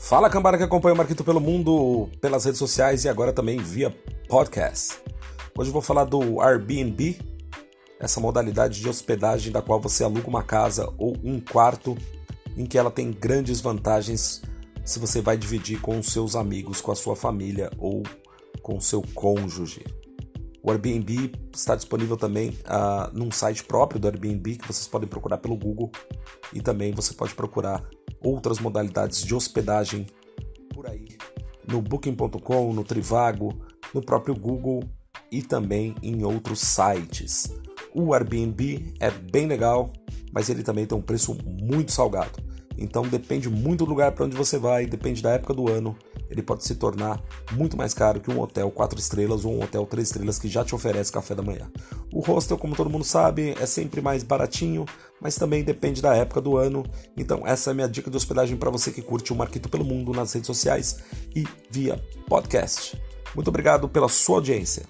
Fala cambada que acompanha o Marquito pelo mundo, pelas redes sociais e agora também via podcast. Hoje eu vou falar do Airbnb, essa modalidade de hospedagem da qual você aluga uma casa ou um quarto, em que ela tem grandes vantagens se você vai dividir com os seus amigos, com a sua família ou com o seu cônjuge. O Airbnb está disponível também uh, num site próprio do Airbnb que vocês podem procurar pelo Google e também você pode procurar outras modalidades de hospedagem por aí no Booking.com, no Trivago, no próprio Google e também em outros sites. O Airbnb é bem legal, mas ele também tem um preço muito salgado. Então depende muito do lugar para onde você vai, depende da época do ano. Ele pode se tornar muito mais caro que um hotel 4 estrelas ou um hotel 3 estrelas que já te oferece café da manhã. O hostel, como todo mundo sabe, é sempre mais baratinho, mas também depende da época do ano. Então essa é a minha dica de hospedagem para você que curte o Marquito pelo Mundo nas redes sociais e via podcast. Muito obrigado pela sua audiência.